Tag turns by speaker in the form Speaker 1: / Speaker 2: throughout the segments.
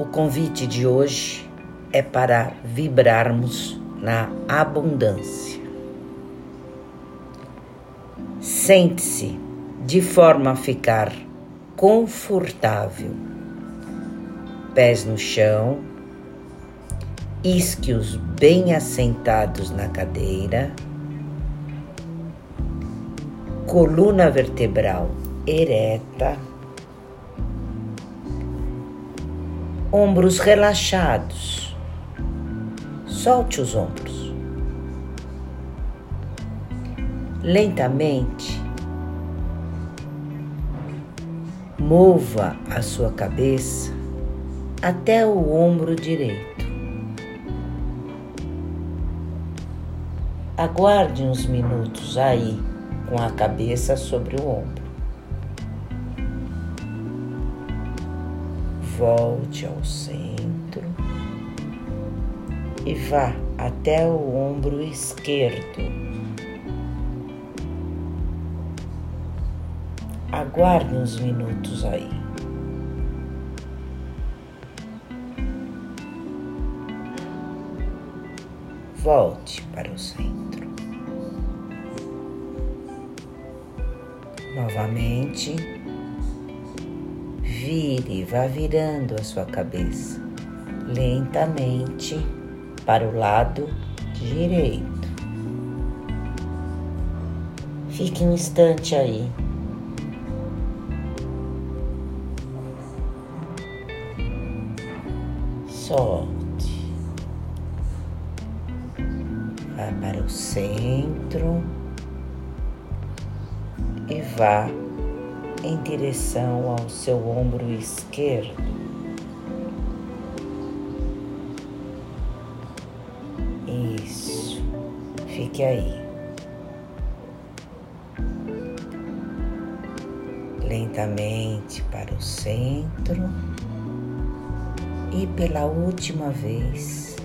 Speaker 1: O convite de hoje é para vibrarmos na abundância. Sente-se de forma a ficar confortável. Pés no chão, isquios bem assentados na cadeira, coluna vertebral ereta ombros relaxados. Solte os ombros. Lentamente, mova a sua cabeça até o ombro direito. Aguarde uns minutos aí com a cabeça sobre o ombro. Volte ao centro e vá até o ombro esquerdo. Aguarde uns minutos aí. Volte para o centro. Novamente vire, vá virando a sua cabeça lentamente para o lado direito. Fique um instante aí. Solte. Vá para o centro e vá em direção ao seu ombro esquerdo. Isso, fique aí. Lentamente para o centro e pela última vez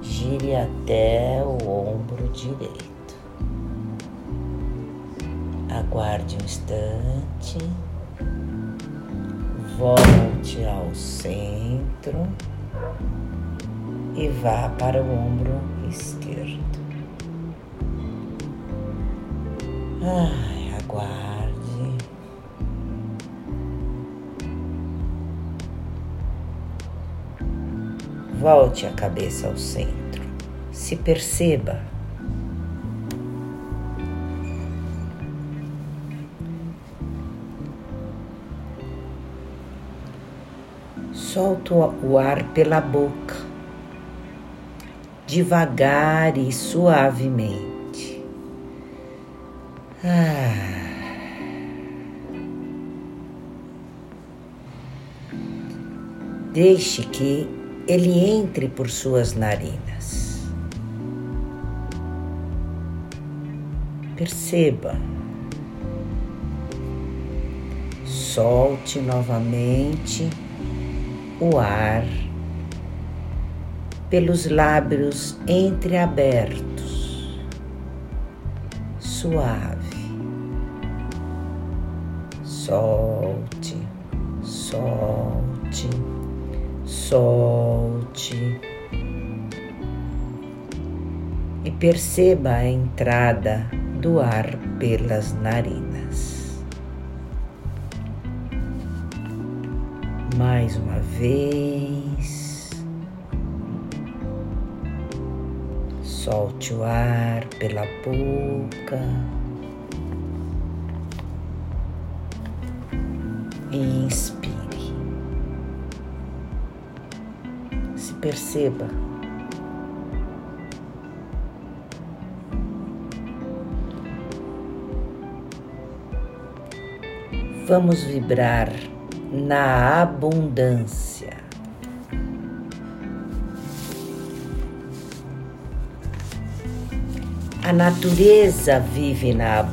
Speaker 1: gire até o ombro direito. Aguarde um instante. Volte ao centro e vá para o ombro esquerdo. Ai, aguarde. Volte a cabeça ao centro. Se perceba solto o ar pela boca, devagar e suavemente. Ah. Deixe que ele entre por suas narinas. Perceba. Solte novamente o ar pelos lábios entreabertos, suave. Solte, solte, solte. E perceba a entrada do ar pelas narinas. Mais uma vez. Solte o ar pela boca. Inspire. Se perceba. Vamos vibrar na abundância. A natureza vive na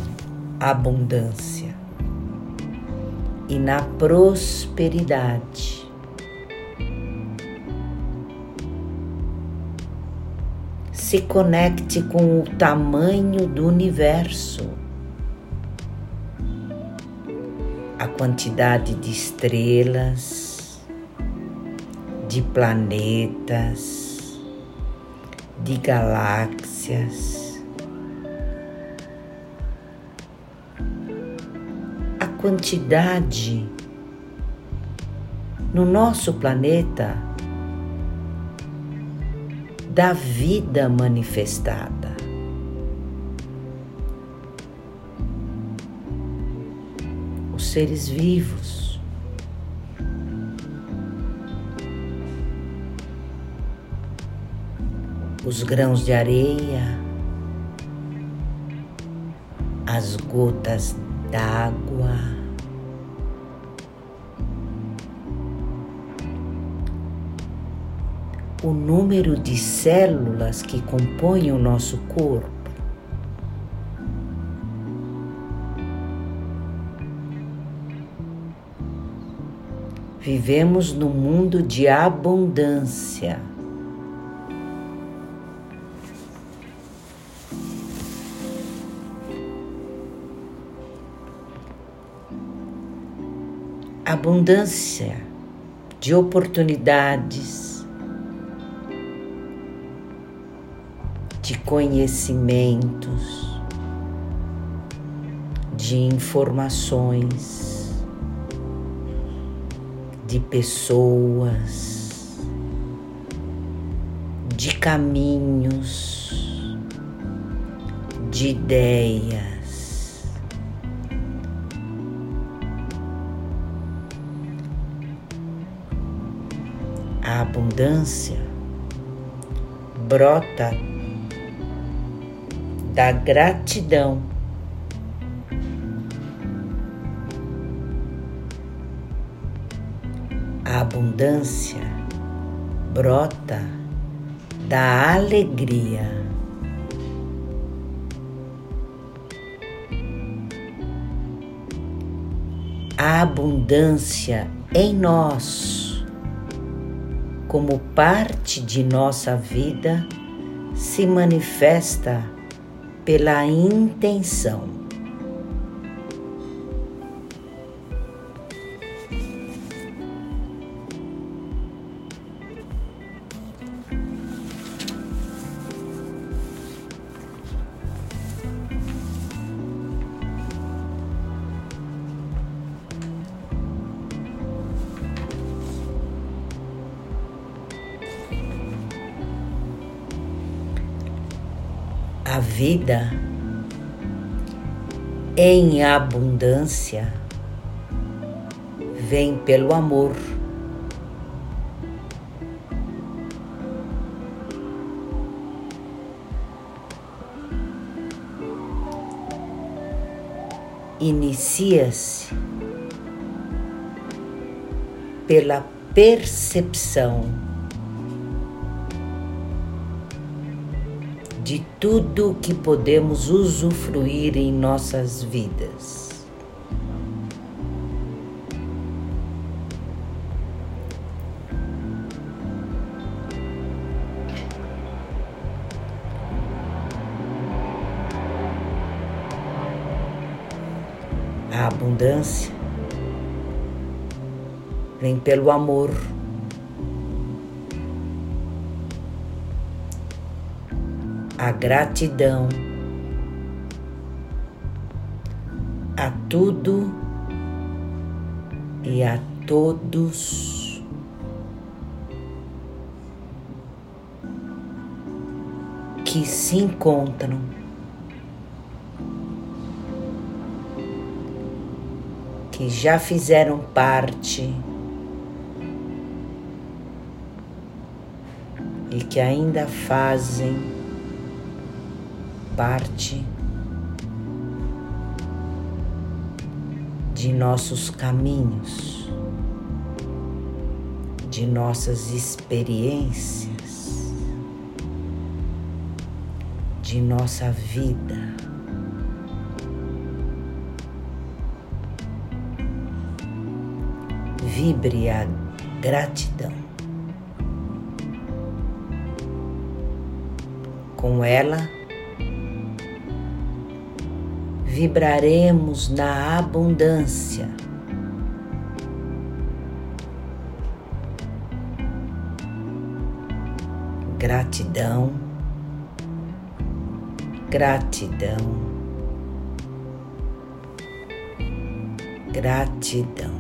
Speaker 1: abundância e na prosperidade. Se conecte com o tamanho do universo a quantidade de estrelas, de planetas, de galáxias. A quantidade no nosso planeta da vida manifestada. Seres vivos. Os grãos de areia, as gotas d'água. o número de células que compõem o nosso corpo. Vivemos num mundo de abundância. Abundância de oportunidades, de conhecimentos, de informações, de pessoas, de caminhos, de ideias. A abundância brota da gratidão. A abundância brota da alegria. A abundância em nós, como parte de nossa vida, se manifesta pela intenção. A vida em abundância vem pelo amor. Inicia-se pela percepção de tudo que podemos usufruir em nossas vidas. A abundância vem pelo amor. A gratidão a tudo e a todos. Que se encontram que já fizeram parte e que ainda fazem parte de nossos caminhos, de nossas experiências, de nossa vida. Vibre a gratidão. Com ela, vibraremos na abundância. Gratidão, gratidão, gratidão.